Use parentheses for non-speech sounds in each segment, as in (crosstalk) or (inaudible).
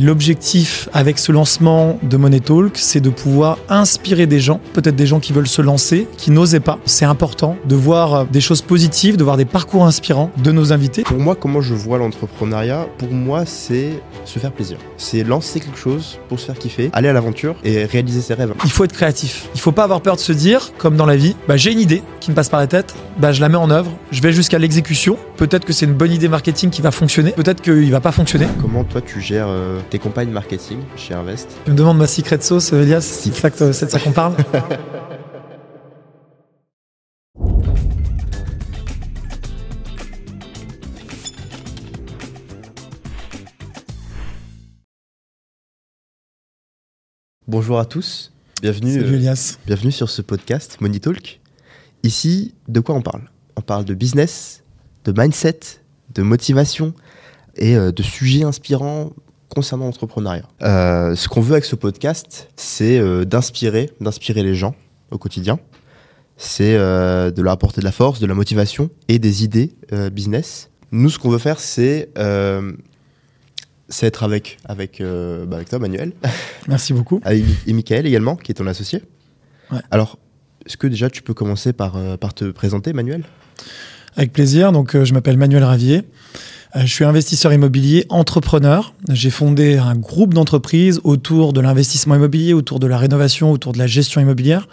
L'objectif avec ce lancement de Money Talk, c'est de pouvoir inspirer des gens, peut-être des gens qui veulent se lancer, qui n'osaient pas. C'est important de voir des choses positives, de voir des parcours inspirants de nos invités. Pour moi, comment je vois l'entrepreneuriat Pour moi, c'est se faire plaisir. C'est lancer quelque chose pour se faire kiffer, aller à l'aventure et réaliser ses rêves. Il faut être créatif. Il faut pas avoir peur de se dire, comme dans la vie, bah, j'ai une idée qui me passe par la tête, bah, je la mets en œuvre, je vais jusqu'à l'exécution. Peut-être que c'est une bonne idée marketing qui va fonctionner, peut-être qu'il va pas fonctionner. Comment toi tu gères euh, tes campagnes marketing chez Invest? Tu me demandes ma secret sauce, Elias C'est de ça qu'on parle Bonjour à tous, bienvenue, Salut euh, Elias. bienvenue sur ce podcast Money Talk. Ici, de quoi on parle? On parle de business, de mindset, de motivation et euh, de sujets inspirants concernant l'entrepreneuriat. Euh, ce qu'on veut avec ce podcast, c'est euh, d'inspirer, d'inspirer les gens au quotidien. C'est de leur apporter de la force, de la motivation et des idées business. Nous, ce qu'on veut faire, c'est c'est être avec, avec, bah, avec toi, Manuel, Merci beaucoup. (laughs) avec- et Michael également, qui est ton associé. Ouais. Alors, est-ce que déjà tu peux commencer par, euh, te présenter, Manuel? Avec plaisir. Donc, euh, je m'appelle Manuel Ravier. Euh, je suis investisseur immobilier, entrepreneur. J'ai fondé un groupe d'entreprises autour de l'investissement immobilier, autour de la rénovation, autour de la gestion immobilière.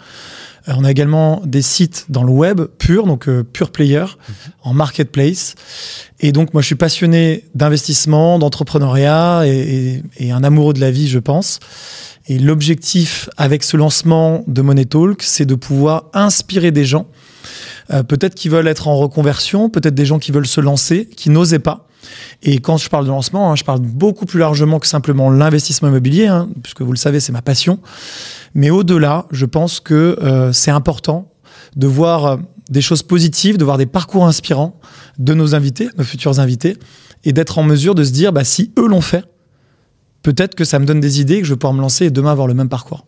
On a également des sites dans le web pur, donc pure player, en marketplace. Et donc, moi, je suis passionné d'investissement, d'entrepreneuriat et un amoureux de la vie, je pense. Et l'objectif avec ce lancement de Money Talk, c'est de pouvoir inspirer des gens euh, peut-être qui veulent être en reconversion, peut-être des gens qui veulent se lancer, qui n'osaient pas. Et quand je parle de lancement, hein, je parle beaucoup plus largement que simplement l'investissement immobilier, hein, puisque vous le savez, c'est ma passion. Mais au-delà, je pense que euh, c'est important de voir euh, des choses positives, de voir des parcours inspirants de nos invités, nos futurs invités, et d'être en mesure de se dire, bah, si eux l'ont fait, peut-être que ça me donne des idées, que je vais pouvoir me lancer et demain avoir le même parcours.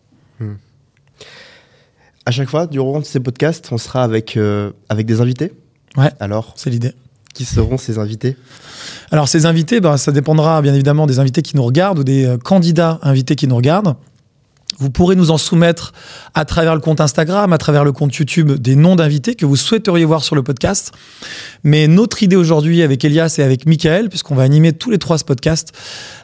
À chaque fois, durant ces podcasts, on sera avec, euh, avec des invités. Ouais. Alors, C'est l'idée. qui seront ces invités? Alors ces invités, ben, ça dépendra bien évidemment des invités qui nous regardent ou des euh, candidats invités qui nous regardent. Vous pourrez nous en soumettre à travers le compte Instagram, à travers le compte YouTube, des noms d'invités que vous souhaiteriez voir sur le podcast. Mais notre idée aujourd'hui avec Elias et avec Michael, puisqu'on va animer tous les trois ce podcast,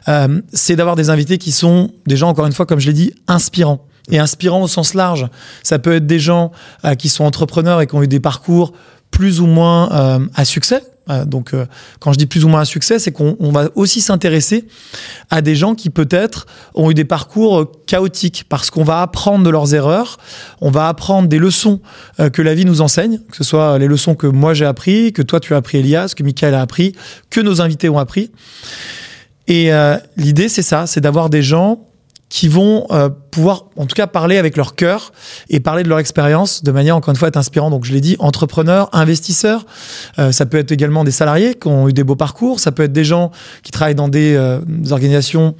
euh, c'est d'avoir des invités qui sont des gens, encore une fois, comme je l'ai dit, inspirants. Et inspirants au sens large. Ça peut être des gens euh, qui sont entrepreneurs et qui ont eu des parcours plus ou moins euh, à succès. Donc, euh, quand je dis plus ou moins à succès, c'est qu'on on va aussi s'intéresser à des gens qui peut-être ont eu des parcours euh, chaotiques parce qu'on va apprendre de leurs erreurs, on va apprendre des leçons euh, que la vie nous enseigne, que ce soit les leçons que moi j'ai appris, que toi tu as appris Elias, que Michael a appris, que nos invités ont appris. Et l'idée c'est ça, c'est d'avoir des gens qui vont euh, pouvoir, en tout cas, parler avec leur cœur et parler de leur expérience de manière, encore une fois, être inspirant. Donc, je l'ai dit, entrepreneurs, investisseurs. Euh, ça peut être également des salariés qui ont eu des beaux parcours. Ça peut être des gens qui travaillent dans des, euh, organisations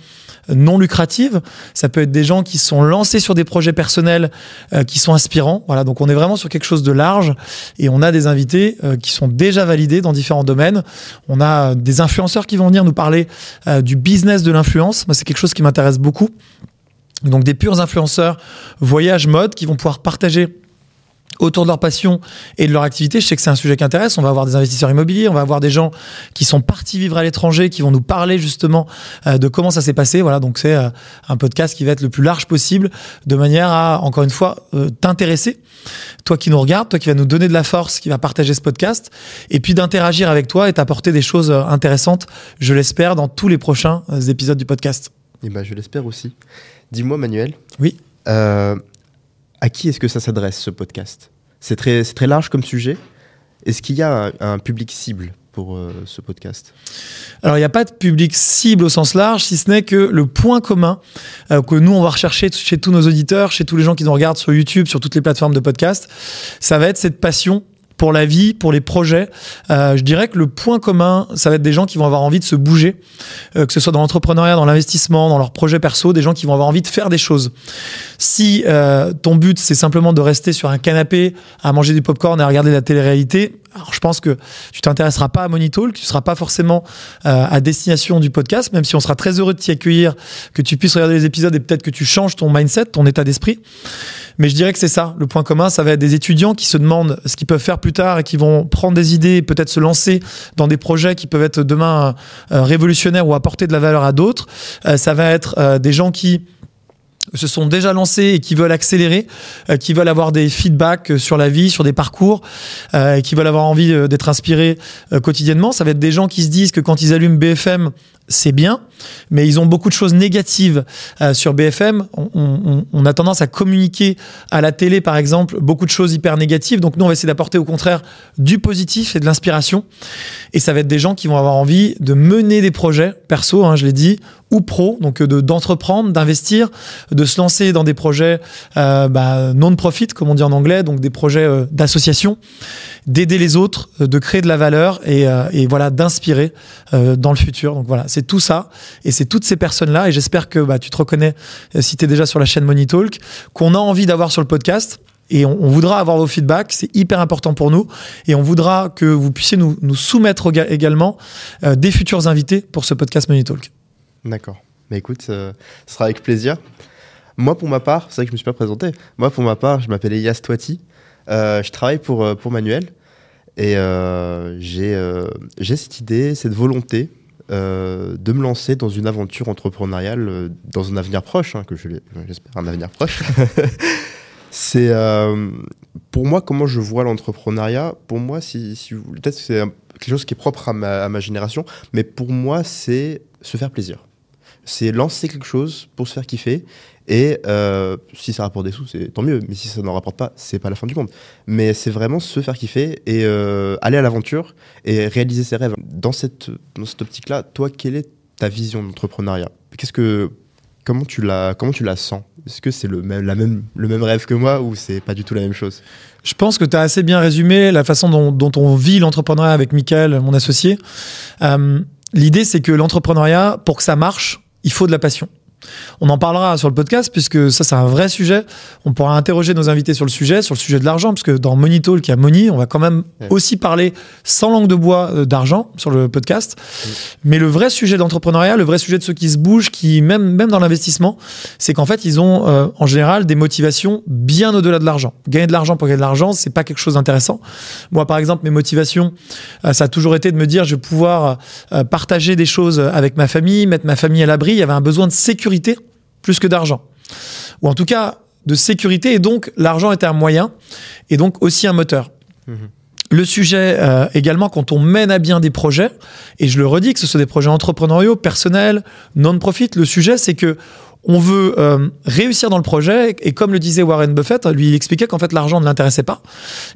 non lucratives. Ça peut être des gens qui sont lancés sur des projets personnels euh, qui sont inspirants. Voilà, donc on est vraiment sur quelque chose de large et on a des invités qui sont déjà validés dans différents domaines. On a des influenceurs qui vont venir nous parler du business de l'influence. Moi, c'est quelque chose qui m'intéresse beaucoup. Donc des purs influenceurs voyage mode qui vont pouvoir partager autour de leur passion et de leur activité. Je sais que c'est un sujet qui intéresse. On va avoir des investisseurs immobiliers, on va avoir des gens qui sont partis vivre à l'étranger, qui vont nous parler justement euh, de comment ça s'est passé. Voilà, donc c'est euh, un podcast qui va être le plus large possible, de manière à, encore une fois, euh, t'intéresser. Toi qui nous regardes, toi qui vas nous donner de la force, qui va partager ce podcast, et puis d'interagir avec toi et t'apporter des choses intéressantes, je l'espère, dans tous les prochains épisodes du podcast. Eh ben, je l'espère aussi. Dis-moi, Manuel. Oui. euh, à qui est-ce que ça s'adresse, ce podcast? C'est très, très large comme sujet. Est-ce qu'il y a un, un public cible pour euh, ce podcast? Alors, il n'y a pas de public cible au sens large, si ce n'est que le point commun euh, que nous, on va rechercher chez tous nos auditeurs, chez tous les gens qui nous regardent sur YouTube, sur toutes les plateformes de podcast, ça va être cette passion pour la vie, pour les projets. Euh, je dirais que le point commun, ça va être des gens qui vont avoir envie de se bouger, euh, que ce soit dans l'entrepreneuriat, dans l'investissement, dans leurs projets perso, des gens qui vont avoir envie de faire des choses. Si euh, ton but, c'est simplement de rester sur un canapé à manger du popcorn et à regarder la télé-réalité, Alors, je pense que tu t'intéresseras pas à Money Talk, tu seras pas forcément euh, à destination du podcast, même si on sera très heureux de t'y accueillir, que tu puisses regarder les épisodes et peut-être que tu changes ton mindset, ton état d'esprit. Mais je dirais que c'est ça, le point commun, ça va être des étudiants qui se demandent ce qu'ils peuvent faire plus tard et qui vont prendre des idées, peut-être se lancer dans des projets qui peuvent être demain euh, révolutionnaires ou apporter de la valeur à d'autres. Euh, ça va être des gens qui se sont déjà lancés et qui veulent accélérer, euh, qui veulent avoir des feedbacks sur la vie, sur des parcours, euh, et qui veulent avoir envie euh, d'être inspirés euh, quotidiennement. Ça va être des gens qui se disent que quand ils allument BFM, c'est bien, mais ils ont beaucoup de choses négatives euh, sur BFM. On a tendance à communiquer à la télé, par exemple, beaucoup de choses hyper négatives. Donc nous, on va essayer d'apporter au contraire du positif et de l'inspiration. Et ça va être des gens qui vont avoir envie de mener des projets perso, hein, je l'ai dit, ou pro, donc euh, de- d'entreprendre, d'investir, de se lancer dans des projets euh, bah, non-profit, comme on dit en anglais, donc des projets euh, d'association, d'aider les autres, euh, de créer de la valeur et, euh, et voilà d'inspirer euh, dans le futur. Donc voilà, c'est tout ça et c'est toutes ces personnes-là et j'espère que bah, tu te reconnais si tu es déjà sur la chaîne Money Talk, qu'on a envie d'avoir sur le podcast. Et on, on voudra avoir vos feedbacks, c'est hyper important pour nous. Et on voudra que vous puissiez nous, nous soumettre éga- également euh, des futurs invités pour ce podcast Money Talk. D'accord. Mais écoute, euh, ce sera avec plaisir. Moi, pour ma part, c'est vrai que je me suis pas présenté. Moi, pour ma part, je m'appelle Elias Toiti. Euh, je travaille pour, euh, pour Manuel. Et euh, j'ai cette idée, cette volonté de me lancer dans une aventure entrepreneuriale dans un avenir proche, hein, que j'espère un avenir proche. (laughs) c'est pour moi comment je vois l'entrepreneuriat? Pour moi, si, si peut-être que c'est quelque chose qui est propre à ma génération, mais pour moi, c'est se faire plaisir. C'est lancer quelque chose pour se faire kiffer. Et euh, si ça rapporte des sous, c'est tant mieux. Mais si ça n'en rapporte pas, c'est pas la fin du monde. Mais c'est vraiment se faire kiffer et euh, aller à l'aventure et réaliser ses rêves. Dans cette, dans cette optique-là, toi, quelle est ta vision d'entrepreneuriat? Qu'est-ce que comment tu la comment tu la sens? Est-ce que c'est le même la même le même rêve que moi ou c'est pas du tout la même chose? Je pense que tu as assez bien résumé la façon dont, on vit l'entrepreneuriat avec Michael, mon associé. Euh, L'idée, c'est que l'entrepreneuriat, pour que ça marche, il faut de la passion. On en parlera sur le podcast puisque ça c'est un vrai sujet. On pourra interroger nos invités sur le sujet, sur le sujet de l'argent, parce que dans Money Talk, il y a Money, on va quand même aussi parler sans langue de bois euh, d'argent sur le podcast. Mais le vrai sujet d'entrepreneuriat, le vrai sujet de ceux qui se bougent, qui même même dans l'investissement, c'est qu'en fait ils ont euh, en général des motivations bien au-delà de l'argent. Gagner de l'argent pour gagner de l'argent, c'est pas quelque chose d'intéressant. Moi par exemple, mes motivations, euh, ça a toujours été de me dire je vais pouvoir partager des choses avec ma famille, mettre ma famille à l'abri. Il y avait un besoin de sécurité plus que d'argent. Ou en tout cas, de sécurité. Et donc, l'argent était un moyen et donc aussi un moteur. Mhm. Le sujet euh, également, quand on mène à bien des projets, et je le redis, que ce soit des projets entrepreneuriaux, personnels, non-profit, le sujet, c'est que on veut euh, réussir dans le projet, et comme le disait Warren Buffett, lui, il expliquait qu'en fait, l'argent ne l'intéressait pas,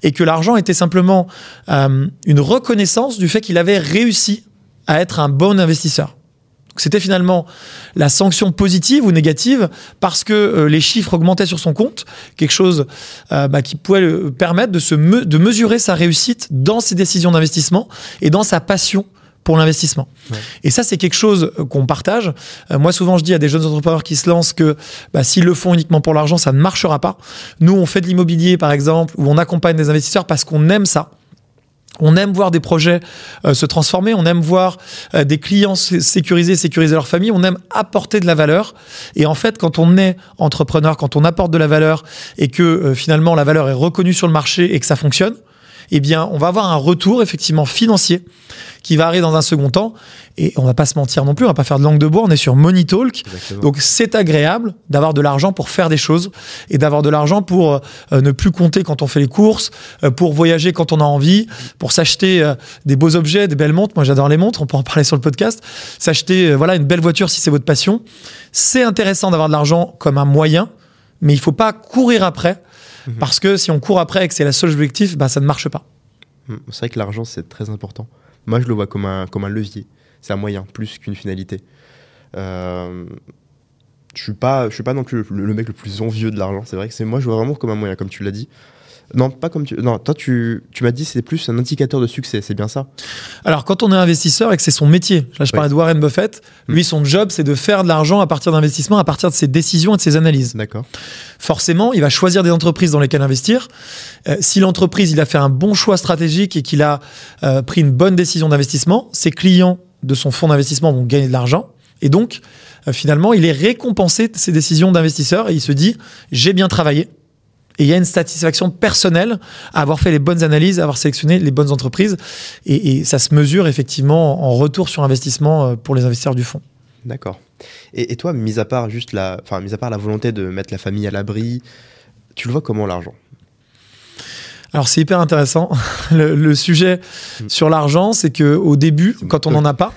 et que l'argent était simplement euh, une reconnaissance du fait qu'il avait réussi à être un bon investisseur. Donc, C'était finalement la sanction positive ou négative parce que euh, les chiffres augmentaient sur son compte, quelque chose euh, bah, qui pouvait le permettre de, se me- de mesurer sa réussite dans ses décisions d'investissement et dans sa passion pour l'investissement. Ouais. Et ça, c'est quelque chose euh, qu'on partage. Euh, moi, souvent, je dis à des jeunes entrepreneurs qui se lancent que bah, s'ils le font uniquement pour l'argent, ça ne marchera pas. Nous, on fait de l'immobilier, par exemple, où on accompagne des investisseurs parce qu'on aime ça. On aime voir des projets euh, se transformer, on aime voir euh, des clients sé- sécuriser, sécuriser leur famille, on aime apporter de la valeur. Et en fait, quand on est entrepreneur, quand on apporte de la valeur et que euh, finalement la valeur est reconnue sur le marché et que ça fonctionne, eh bien, on va avoir un retour effectivement financier qui va arriver dans un second temps. Et on va pas se mentir non plus, on va pas faire de langue de bois, on est sur Money Talk. Exactement. Donc c'est agréable d'avoir de l'argent pour faire des choses et d'avoir de l'argent pour euh, ne plus compter quand on fait les courses, euh, pour voyager quand on a envie, pour s'acheter euh, des beaux objets, des belles montres. Moi j'adore les montres, on peut en parler sur le podcast. S'acheter voilà une belle voiture si c'est votre passion. C'est intéressant d'avoir de l'argent comme un moyen, mais il faut pas courir après Mhm. parce que si on court après et que c'est la seule objectif, bah ça ne marche pas. Mm. C'est vrai que l'argent, c'est très important. Moi, je le vois comme un, comme un levier. C'est un moyen, plus qu'une finalité. Euh, je suis pas, je suis pas non plus le, le mec le plus envieux de l'argent. C'est vrai que c'est moi, je vois vraiment comme un moyen, comme tu l'as dit. Non, pas comme tu. Non, toi, tu, tu m'as dit c'est plus un indicateur de succès, c'est bien ça? Alors, quand on est investisseur et que c'est son métier, là, je parlais de Warren Buffett, lui, son job, c'est de faire de l'argent à partir d'investissements, à partir de ses décisions et de ses analyses. D'accord. Forcément, il va choisir des entreprises dans lesquelles investir. Euh, si l'entreprise, il a fait un bon choix stratégique et qu'il a euh, pris une bonne décision d'investissement, ses clients de son fonds d'investissement vont gagner de l'argent. Et donc, euh, finalement, il est récompensé de ses décisions d'investisseur et il se dit, j'ai bien travaillé et il y a une satisfaction personnelle à avoir fait les bonnes analyses, à avoir sélectionné les bonnes entreprises. Et, ça se mesure effectivement en retour sur investissement euh, pour les investisseurs du fonds. D'accord. Et, et, toi, mis à part juste la, enfin, mis à part la volonté de mettre la famille à l'abri, tu le vois comment l'argent? Alors c'est hyper intéressant. (laughs) Le, le sujet mm. sur l'argent, c'est que au début, quand on n'en a pas,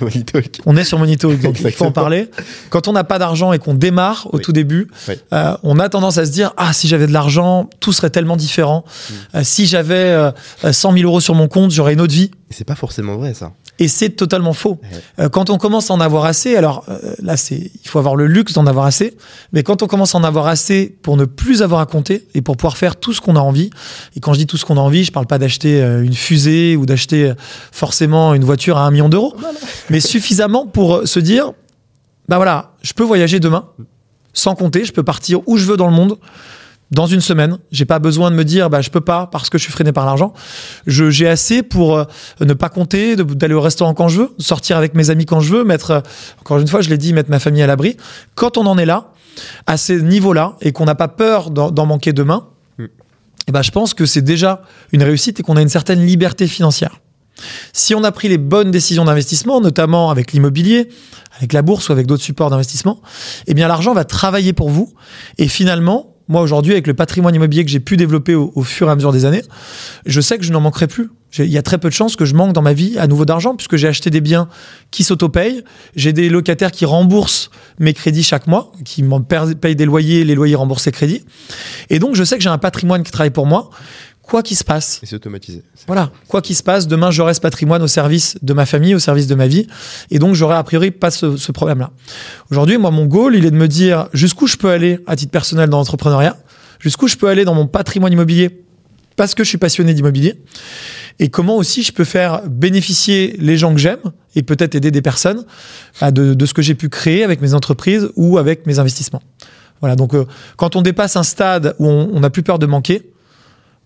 (laughs) on est sur Monito, donc il faut en parler. Quand on n'a pas d'argent et qu'on démarre au oui. tout début, oui. euh, on a tendance à se dire ah si j'avais de l'argent, tout serait tellement différent. Mm. Euh, si j'avais euh, 100 000 euros sur mon compte, j'aurais une autre vie. C'est pas forcément vrai ça. Et c'est totalement faux. Ouais. Euh, quand on commence à en avoir assez, alors euh, là, c'est, il faut avoir le luxe d'en avoir assez, mais quand on commence à en avoir assez pour ne plus avoir à compter et pour pouvoir faire tout ce qu'on a envie, et quand je dis tout ce qu'on a envie, je parle pas d'acheter euh, une fusée ou d'acheter forcément une voiture à un million d'euros, (laughs) mais suffisamment pour se dire, bah voilà, je peux voyager demain, sans compter, je peux partir où je veux dans le monde dans une semaine. J'ai pas besoin de me dire bah je peux pas parce que je suis freiné par l'argent. Je j'ai assez pour euh, ne pas compter, d'aller au restaurant quand je veux, sortir avec mes amis quand je veux, mettre euh, encore une fois je l'ai dit mettre ma famille à l'abri. Quand on en est là, à ces niveaux-là et qu'on n'a pas peur d'en manquer demain, mm. et ben je pense que c'est déjà une réussite et qu'on a une certaine liberté financière. Si on a pris les bonnes décisions d'investissement, notamment avec l'immobilier, avec la bourse ou avec d'autres supports d'investissement, eh bien l'argent va travailler pour vous et finalement moi aujourd'hui, avec le patrimoine immobilier que j'ai pu développer au, fur et à mesure des années, je sais que je n'en manquerai plus. Il y a très peu de chances que je manque dans ma vie à nouveau d'argent, puisque j'ai acheté des biens qui s'autopayent. J'ai des locataires qui remboursent mes crédits chaque mois, qui m'en payent des loyers, les loyers remboursent les crédits. Et donc, je sais que j'ai un patrimoine qui travaille pour moi quoi qu'il se passe. Et c'est automatisé. Voilà, quoi qu'il se passe, demain j'aurai ce patrimoine au service de ma famille, au service de ma vie, et donc j'aurai a priori pas ce, ce problème-là. Aujourd'hui, moi, mon goal, il est de me dire jusqu'où je peux aller à titre personnel dans l'entrepreneuriat, jusqu'où je peux aller dans mon patrimoine immobilier parce que je suis passionné d'immobilier, et comment aussi je peux faire bénéficier les gens que j'aime et peut-être aider des personnes de, de ce que j'ai pu créer avec mes entreprises ou avec mes investissements. Voilà, donc euh, quand on dépasse un stade où on n'a plus peur de manquer,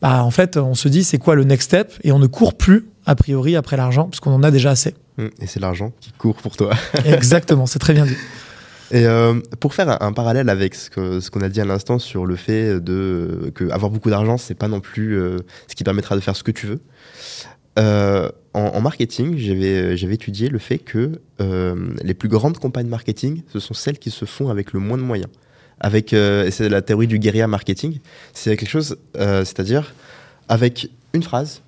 bah, en fait, on se dit c'est quoi le next step? Et on ne court plus a priori après l'argent parce qu'on en a déjà assez. Mmh, et c'est l'argent qui court pour toi. (laughs) Exactement, c'est très bien dit. Et euh, pour faire un, un, parallèle avec ce qu'on ce a dit à l'instant sur le fait de que avoir beaucoup d'argent, c'est pas non plus euh, ce qui permettra de faire ce que tu veux. Euh, en, en, marketing, j'avais étudié le fait que les plus grandes campagnes marketing, ce sont celles qui se font avec le moins de moyens avec euh, c'est la théorie du guérilla marketing. C'est quelque chose, euh, c'est-à-dire avec une phrase,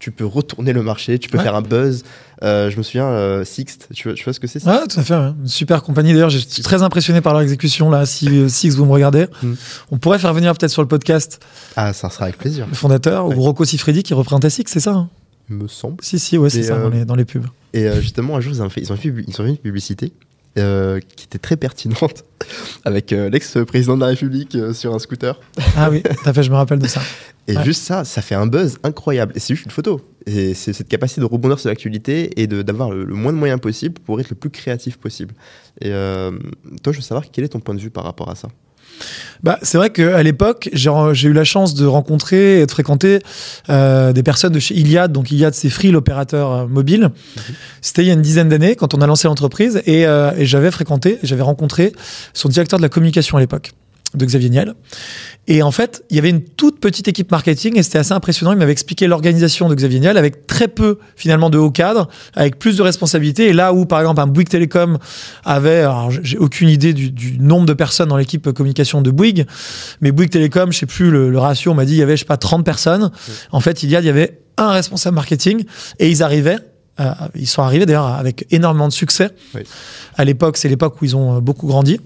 tu peux retourner le marché, tu peux ouais. faire un buzz. Euh, je me souviens, euh, Sixt, tu vois, tu vois ce que c'est Ouais, tout à fait. Ouais. Une super compagnie. D'ailleurs, je suis très impressionné par leur exécution là. Si euh, Sixt, vous me regardez, mm. on pourrait faire venir peut-être sur le podcast. Ah, ça sera avec plaisir. Le fondateur ouais. ou Rocco Siffredi qui représentait Sixt, c'est ça hein? Me semble. Si, si, ouais, c'est ça dans les, dans les pubs. Et justement, un jour, ils ont fait, ils ont fait, ils ont fait une publicité euh, qui était très pertinente (laughs) avec euh, l'ex-président de la République euh, sur un scooter. Ah oui, tout à fait, je me rappelle de ça. (laughs) Et ouais. juste ça, ça fait un buzz incroyable. Et c'est juste une photo. Et c'est cette capacité de rebondir sur l'actualité et d'avoir le, le, moins de moyens possible pour être le plus créatif possible. Et toi, je veux savoir quel est ton point de vue par rapport à ça? Bah, c'est vrai qu'à l'époque, j'ai eu la chance de rencontrer et de fréquenter euh, des personnes de chez Iliad. Donc Iliad, c'est Free, l'opérateur euh, mobile. -hmm. C'était il y a une dizaine d'années quand on a lancé l'entreprise et, euh, et j'avais fréquenté, j'avais rencontré son directeur de la communication à l'époque de Xavier Niel. Et en fait, il y avait une toute petite équipe marketing et c'était assez impressionnant. Il m'avait expliqué l'organisation de Xavier Niel avec très peu finalement de hauts cadres, avec plus de responsabilités. Et là où, par exemple, un Bouygues Télécom avait, alors j'ai aucune idée du, du, nombre de personnes dans l'équipe communication de Bouygues, mais Bouygues Télécom, je sais plus le, le ratio, on m'a dit il y avait, je sais pas, 30 personnes. Oui. En fait, il y, a, il y avait un responsable marketing et ils arrivaient euh, ils sont arrivés d'ailleurs avec énormément de succès. Oui. À l'époque, c'est l'époque où ils ont beaucoup grandi.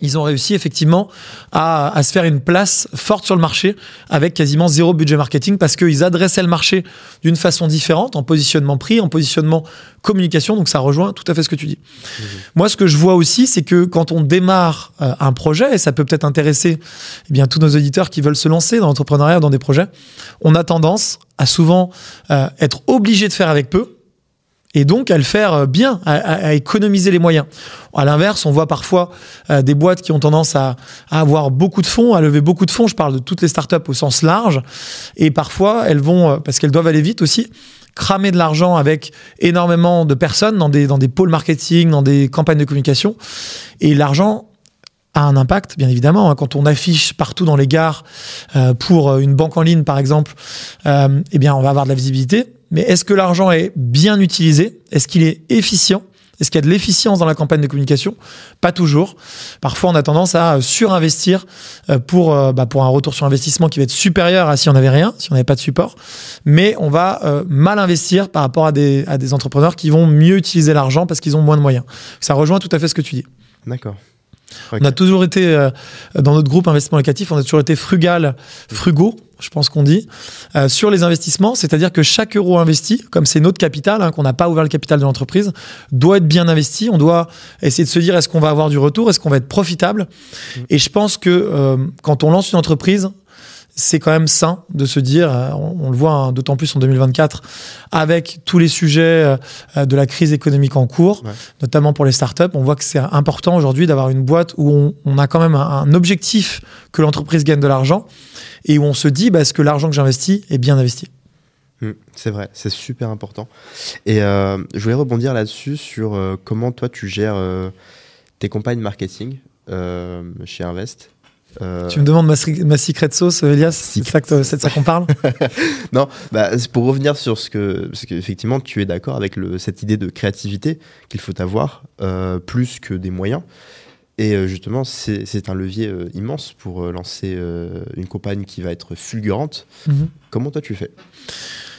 Ils ont réussi effectivement à, à, se faire une place forte sur le marché avec quasiment zéro budget marketing parce qu'ils adressaient le marché d'une façon différente, en positionnement prix, en positionnement communication. Donc ça rejoint tout à fait ce que tu dis. Mmh. Moi, ce que je vois aussi, c'est que quand on démarre euh, un projet, et ça peut peut-être intéresser eh bien, tous nos auditeurs qui veulent se lancer dans l'entrepreneuriat, dans des projets, on a tendance à souvent euh, être obligé de faire avec peu et donc à le faire euh, bien, à, économiser les moyens. À l'inverse, on voit parfois euh, des boîtes qui ont tendance à, avoir beaucoup de fonds, à lever beaucoup de fonds. Je parle de toutes les startups au sens large. Et parfois, elles vont, euh, parce qu'elles doivent aller vite aussi, cramer de l'argent avec énormément de personnes dans des, dans des pôles marketing, dans des campagnes de communication. Et l'argent a un impact, bien évidemment. Hein. Quand on affiche partout dans les gares pour une banque en ligne, par exemple, eh bien, on va avoir de la visibilité mais est-ce que l'argent est bien utilisé? Est-ce qu'il est efficient? Est-ce qu'il y a de l'efficience dans la campagne de communication? Pas toujours. Parfois, on a tendance à surinvestir euh, pour, euh, bah, pour un retour sur investissement qui va être supérieur à si on n'avait rien, si on n'avait pas de support. Mais on va euh, mal investir par rapport à des, à des entrepreneurs qui vont mieux utiliser l'argent parce qu'ils ont moins de moyens. Ça rejoint tout à fait ce que tu dis. D'accord. On a toujours été, euh, dans notre groupe investissement locatif, on a toujours été frugal, frugaux, je pense qu'on dit, euh, sur les investissements. C'est-à-dire que chaque euro investi, comme c'est notre capital, hein, qu'on n'a pas ouvert le capital de l'entreprise, doit être bien investi. On doit essayer de se dire est-ce qu'on va avoir du retour, est-ce qu'on va être profitable? Mmh. Et je pense que euh, quand on lance une entreprise, c'est quand même sain de se dire, euh, on, le voit hein, d'autant plus en 2024, avec tous les sujets euh, de la crise économique en cours, notamment pour les startups, on voit que c'est important aujourd'hui d'avoir une boîte où on, a quand même un, objectif que l'entreprise gagne de l'argent et où on se dit, bah, est-ce que l'argent que j'investis est bien investi? Mmh, c'est vrai, c'est super important. Et euh, je voulais rebondir là-dessus sur comment toi tu gères tes campagnes marketing chez Invest. Euh, tu me demandes ma, ma secret sauce, Elias C'est de ça qu'on parle (laughs) Non, bah, pour revenir sur ce que. Parce qu'effectivement, tu es d'accord avec le, cette idée de créativité qu'il faut avoir, euh, plus que des moyens. Et euh, justement, c'est un levier immense pour lancer une campagne qui va être fulgurante. Mhm. Comment toi tu fais?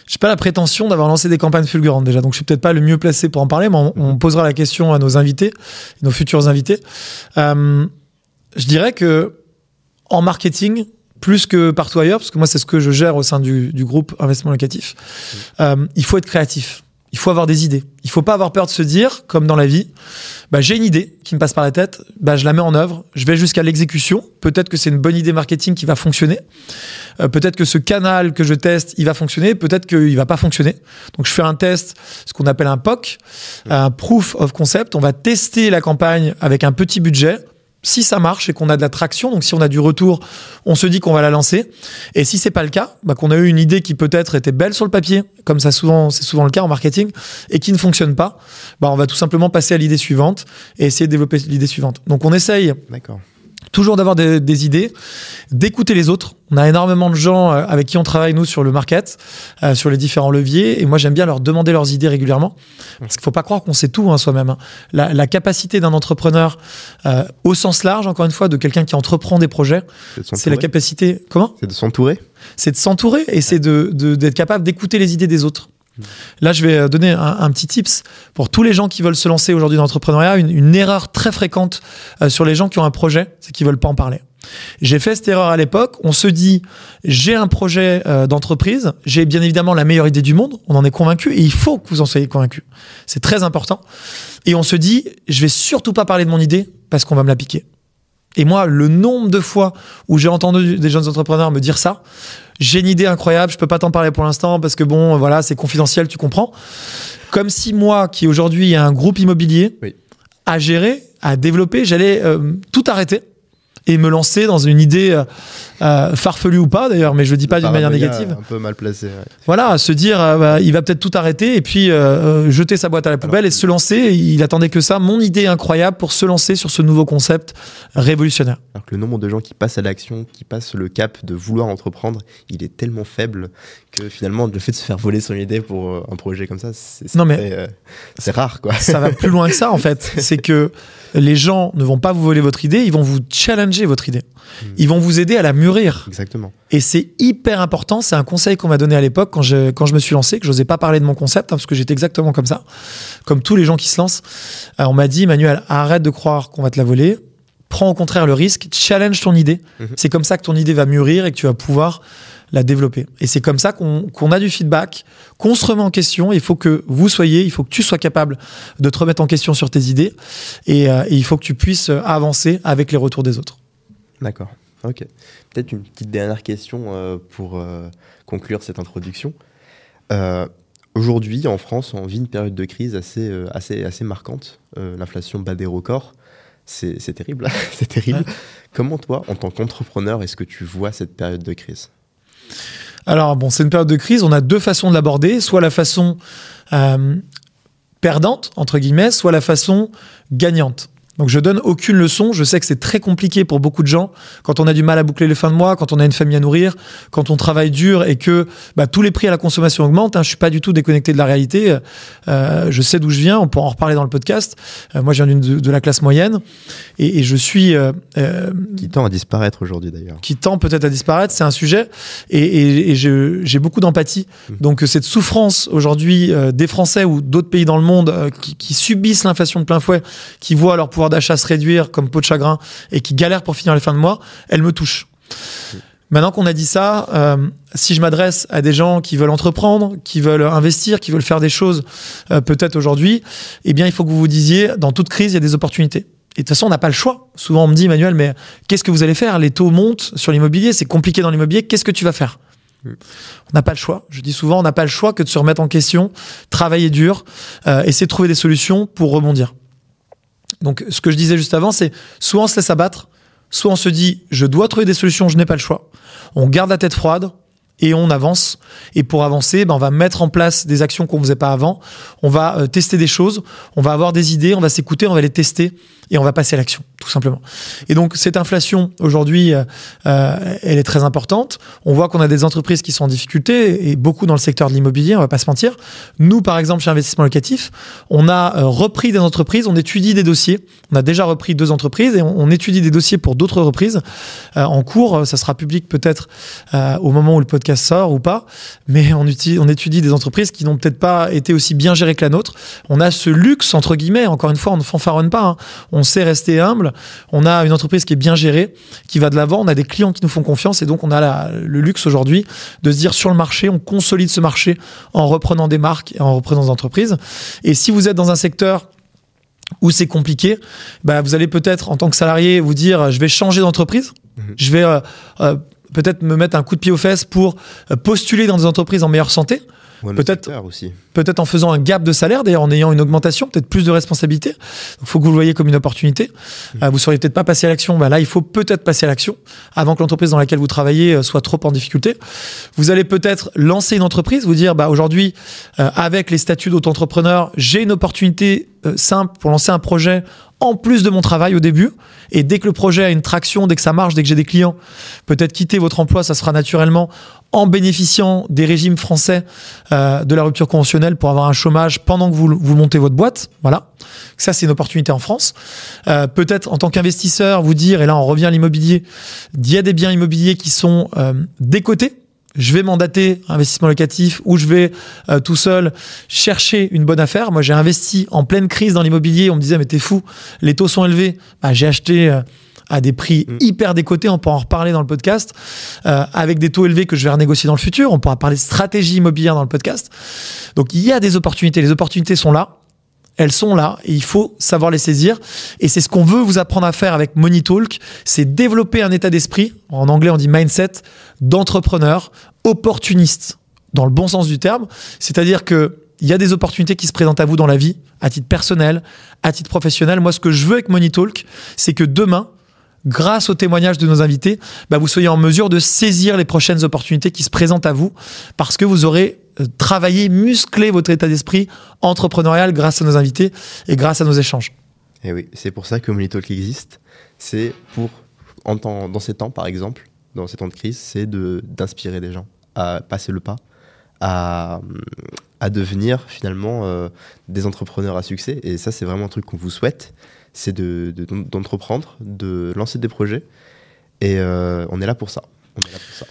J'ai pas la prétention d'avoir lancé des campagnes fulgurantes déjà, donc je suis peut-être pas le mieux placé pour en parler, mais on, on posera la question à nos invités, nos futurs invités. je dirais que en marketing plus que partout ailleurs, parce que moi c'est ce que je gère au sein du, groupe investissement locatif. Euh, il faut être créatif. Il faut avoir des idées. Il faut pas avoir peur de se dire, comme dans la vie, bah, j'ai une idée qui me passe par la tête, bah, je la mets en œuvre, je vais jusqu'à l'exécution. Peut-être que c'est une bonne idée marketing qui va fonctionner. Euh, peut-être que ce canal que je teste, il va fonctionner. Peut-être qu'il va pas fonctionner. Donc je fais un test, ce qu'on appelle un POC, un proof of concept. On va tester la campagne avec un petit budget si ça marche et qu'on a de la traction, donc si on a du retour, on se dit qu'on va la lancer. Et si c'est pas le cas, bah qu'on a eu une idée qui peut-être était belle sur le papier, comme ça c'est souvent le cas en marketing, et qui ne fonctionne pas, bah on va tout simplement passer à l'idée suivante et essayer de développer l'idée suivante. Donc on essaye. D'accord toujours d'avoir des, idées, d'écouter les autres. On a énormément de gens euh, avec qui on travaille, nous, sur le market, euh, sur les différents leviers. Et moi, j'aime bien leur demander leurs idées régulièrement. Parce qu'il ne faut pas croire qu'on sait tout hein, soi-même. Hein. La, capacité d'un entrepreneur, euh, au sens large, encore une fois, de quelqu'un qui entreprend des projets, c'est la capacité. Comment? C'est de s'entourer. C'est de s'entourer et c'est d'être de, capable d'écouter les idées des autres. Là, je vais euh, donner un, petit tips pour tous les gens qui veulent se lancer aujourd'hui dans l'entrepreneuriat. Une, erreur très fréquente euh, sur les gens qui ont un projet, c'est qu'ils veulent pas en parler. J'ai fait cette erreur à l'époque. On se dit, j'ai un projet euh, d'entreprise, j'ai bien évidemment la meilleure idée du monde, on en est convaincu et il faut que vous en soyez convaincu. C'est très important. Et on se dit, je vais surtout pas parler de mon idée parce qu'on va me la piquer. Et moi, le nombre de fois où j'ai entendu des jeunes entrepreneurs me dire ça, j'ai une idée incroyable, je peux pas t'en parler pour l'instant parce que bon, voilà, c'est confidentiel, tu comprends. Comme si moi, qui aujourd'hui a un groupe immobilier à gérer, à développer, j'allais euh, tout arrêter et me lancer dans une idée euh, euh, farfelue ou pas d'ailleurs, mais je le dis pas d'une manière négative. Un peu mal placé. Voilà, se dire euh, bah, il va peut-être tout arrêter et puis jeter sa boîte à la poubelle et se lancer. il attendait que ça, mon idée incroyable pour se lancer sur ce nouveau concept révolutionnaire. Alors que le nombre de gens qui passent à l'action, qui passent le cap de vouloir entreprendre, il est tellement faible que finalement le fait de se faire voler son idée pour un projet comme ça, c'est non mais c'est rare quoi. Ça va (laughs) plus loin que ça en fait. C'est que les gens ne vont pas vous voler votre idée, ils vont vous challenger votre idée. Hmm. Ils vont vous aider à la mûrir. Exactement. Et c'est hyper important. C'est un conseil qu'on m'a donné à l'époque quand je, quand je me suis lancé, que j'osais pas parler de mon concept, hein, parce que j'étais exactement comme ça. Comme tous les gens qui se lancent. Euh, on m'a dit, Manuel, arrête de croire qu'on va te la voler prends au contraire le risque, challenge ton idée. Mhm. C'est comme ça que ton idée va mûrir et que tu vas pouvoir la développer. Et c'est comme ça qu'on qu'on a du feedback, qu'on se remet en question. Il faut que vous soyez, il faut que tu sois capable de te remettre en question sur tes idées et, euh, et il faut que tu puisses avancer avec les retours des autres. D'accord. Ok. Peut-être une petite dernière question euh, pour euh, conclure cette introduction. Euh, Aujourd'hui, en France, on vit une période de crise assez, assez, assez marquante. L'inflation bat des records. C'est terrible. (laughs) c'est terrible. Ouais. Comment toi, en tant qu'entrepreneur, est-ce que tu vois cette période de crise? Alors bon, c'est une période de crise. On a deux façons de l'aborder. Soit la façon perdante, entre guillemets, soit la façon gagnante. Donc je donne aucune leçon. Je sais que c'est très compliqué pour beaucoup de gens quand on a du mal à boucler les fins de mois, quand on a une famille à nourrir, quand on travaille dur et que bah, tous les prix à la consommation augmentent. Hein, je suis pas du tout déconnecté de la réalité. Euh, je sais d'où je viens. On pourra en reparler dans le podcast. Euh, moi, je viens de, de la classe moyenne et, et je suis euh, euh, Qui tend à disparaître aujourd'hui d'ailleurs. qui tend peut-être à disparaître, c'est un sujet et, et- et je- j'ai beaucoup d'empathie. Mhm. Donc cette souffrance aujourd'hui des Français ou d'autres pays dans le monde qui, qui subissent l'inflation de plein fouet, qui voient leur pouvoir d'achat se réduire comme peau de chagrin et qui galèrent pour finir les fins de mois, elle me touche. Maintenant qu'on a dit ça, euh, si je m'adresse à des gens qui veulent entreprendre, qui veulent investir, qui veulent faire des choses euh, peut-être aujourd'hui, eh bien il faut que vous vous disiez, dans toute crise, il y a des opportunités. Et de toute façon, on n'a pas le choix. Souvent, on me dit, Emmanuel, mais qu'est-ce que vous allez faire? Les taux montent sur l'immobilier, c'est compliqué dans l'immobilier, qu'est-ce que tu vas faire? On n'a pas le choix. Je dis souvent, on n'a pas le choix que de se remettre en question, travailler dur, euh, essayer de trouver des solutions pour rebondir. Donc, ce que je disais juste avant, c'est soit on se laisse abattre, soit on se dit, je dois trouver des solutions, je n'ai pas le choix. On garde la tête froide et on avance. Et pour avancer, ben, on va mettre en place des actions qu'on ne faisait pas avant. On va euh, tester des choses, on va avoir des idées, on va s'écouter, on va les tester et on va passer à l'action, tout simplement. Et donc, cette inflation, aujourd'hui, euh, euh, elle est très importante. On voit qu'on a des entreprises qui sont en difficulté et beaucoup dans le secteur de l'immobilier, on va pas se mentir. Nous, par exemple, chez Investissement Locatif, on a euh, repris des entreprises, on étudie des dossiers. On a déjà repris deux entreprises et on, étudie des dossiers pour d'autres reprises en cours. Ça sera public peut-être au moment où le podcast sort ou pas, mais on étudie des entreprises qui n'ont peut-être pas été aussi bien gérées que la nôtre. On a ce luxe, entre guillemets, encore une fois, on ne fanfaronne pas. hein. On sait rester humble. On a une entreprise qui est bien gérée, qui va de l'avant. On a des clients qui nous font confiance et donc on a la- le luxe aujourd'hui de se dire sur le marché, on consolide ce marché en reprenant des marques et en reprenant des entreprises. Et si vous êtes dans un secteur où c'est compliqué, bah vous allez peut-être en tant que salarié vous dire je vais changer d'entreprise, Mhm. je vais euh, euh, peut-être me mettre un coup de pied aux fesses pour euh, postuler dans des entreprises en meilleure santé, Peut-être- en faisant un gap de salaire, d'ailleurs en ayant une augmentation, peut-être plus de responsabilités. Il faut que vous le voyez comme une opportunité. Euh, vous seriez peut-être pas passé à l'action. Bah là, il faut peut-être passer à l'action avant que l'entreprise dans laquelle vous travaillez euh, soit trop en difficulté. Vous allez peut-être lancer une entreprise, vous dire bah aujourd'hui, euh, avec les statuts d'auto-entrepreneur, j'ai une opportunité euh, simple pour lancer un projet en plus de mon travail au début. Et dès que le projet a une traction, dès que ça marche, dès que j'ai des clients, peut-être quitter votre emploi, ça sera naturellement en bénéficiant des régimes français euh, de la rupture conventionnelle pour avoir un chômage pendant que vous, vous montez votre boîte. Voilà. Ça, c'est une opportunité en France. Euh, peut-être en tant qu'investisseur, vous dire, et là on revient à l'immobilier, il y a des biens immobiliers qui sont euh, décotés. Je vais mandater investissement locatif ou je vais euh, tout seul chercher une bonne affaire. Moi, j'ai investi en pleine crise dans l'immobilier. On me disait, mais t'es fou, les taux sont élevés. Bah, j'ai acheté euh, à des prix Mm. hyper décotés. On pourra en reparler dans le podcast. euh, avec des taux élevés que je vais renégocier dans le futur. On pourra parler de stratégie immobilière dans le podcast. Donc, il y a des opportunités. Les opportunités sont là. Elles sont là et il faut savoir les saisir. Et c'est ce qu'on veut vous apprendre à faire avec Money Talk. C'est développer un état d'esprit. En anglais, on dit mindset d'entrepreneur opportuniste dans le bon sens du terme. C'est-à-dire que il y a des opportunités qui se présentent à vous dans la vie, à titre personnel, à titre professionnel. Moi, ce que je veux avec Money Talk, c'est que demain, grâce au témoignage de nos invités, bah, vous soyez en mesure de saisir les prochaines opportunités qui se présentent à vous parce que vous aurez travaillé, musclé votre état d'esprit entrepreneurial grâce à nos invités et grâce à nos échanges. Et oui, c'est pour ça que Money existe. C'est pour, en temps, dans ces temps par exemple, dans ces temps de crise, c'est de- d'inspirer des gens à passer le pas, à, à devenir finalement euh, des entrepreneurs à succès. Et ça, c'est vraiment un truc qu'on vous souhaite, c'est de- de- d'entreprendre, de, lancer des projets. Et euh, on est là pour ça. On est là pour ça.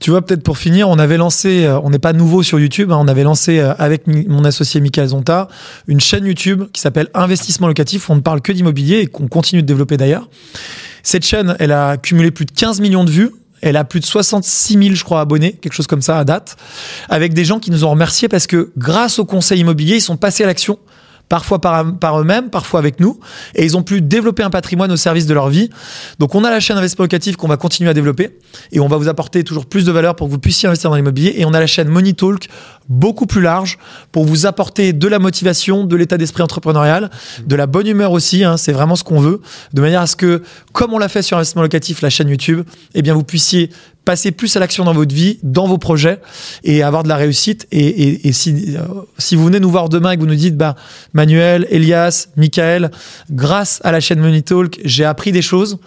Tu vois, peut-être pour finir, on avait lancé, euh, on n'est pas nouveau sur YouTube, hein, on avait lancé euh, avec mon associé Michael Zonta une chaîne YouTube qui s'appelle Investissement Locatif où on ne parle que d'immobilier et qu'on continue de développer d'ailleurs. Cette chaîne, elle a cumulé plus de 15 millions de vues. Elle a plus de 66 000, je crois, abonnés, quelque chose comme ça à date, avec des gens qui nous ont remerciés parce que grâce au conseil immobilier, ils sont passés à l'action parfois par, eux-mêmes, parfois avec nous, et ils ont pu développer un patrimoine au service de leur vie. Donc on a la chaîne investissement locatif qu'on va continuer à développer, et on va vous apporter toujours plus de valeur pour que vous puissiez investir dans l'immobilier, et on a la chaîne Money Talk beaucoup plus large pour vous apporter de la motivation, de l'état d'esprit entrepreneurial, de la bonne humeur aussi, hein, c'est vraiment ce qu'on veut, de manière à ce que, comme on l'a fait sur investissement locatif, la chaîne YouTube, eh bien vous puissiez passer plus à l'action dans votre vie, dans vos projets et avoir de la réussite. Et, si, euh, si vous venez nous voir demain et que vous nous dites, bah, Manuel, Elias, Michael, grâce à la chaîne Money Talk, j'ai appris des choses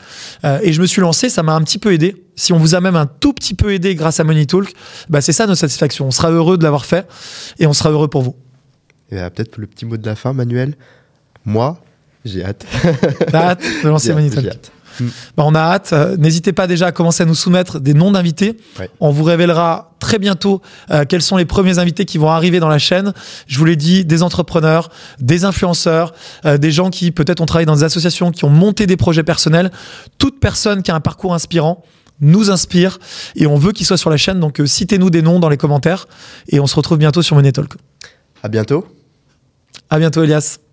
euh, et je me suis lancé, ça m'a un petit peu aidé. Si on vous a même un tout petit peu aidé grâce à Money Talk, bah, c'est ça notre satisfaction. On sera heureux de l'avoir fait et on sera heureux pour vous. Et peut-être le petit mot de la fin, Manuel. Moi, j'ai hâte. T'as hâte de lancer Money Talk. Bah, on a hâte. Euh, n'hésitez pas déjà à commencer à nous soumettre des noms d'invités. On vous révélera très bientôt euh, quels sont les premiers invités qui vont arriver dans la chaîne. Je vous l'ai dit, des entrepreneurs, des influenceurs, euh, des gens qui peut-être ont travaillé dans des associations, qui ont monté des projets personnels. Toute personne qui a un parcours inspirant nous inspire et on veut qu'il soit sur la chaîne. Donc citez-nous des noms dans les commentaires et on se retrouve bientôt sur Money Talk. À bientôt. À bientôt Elias.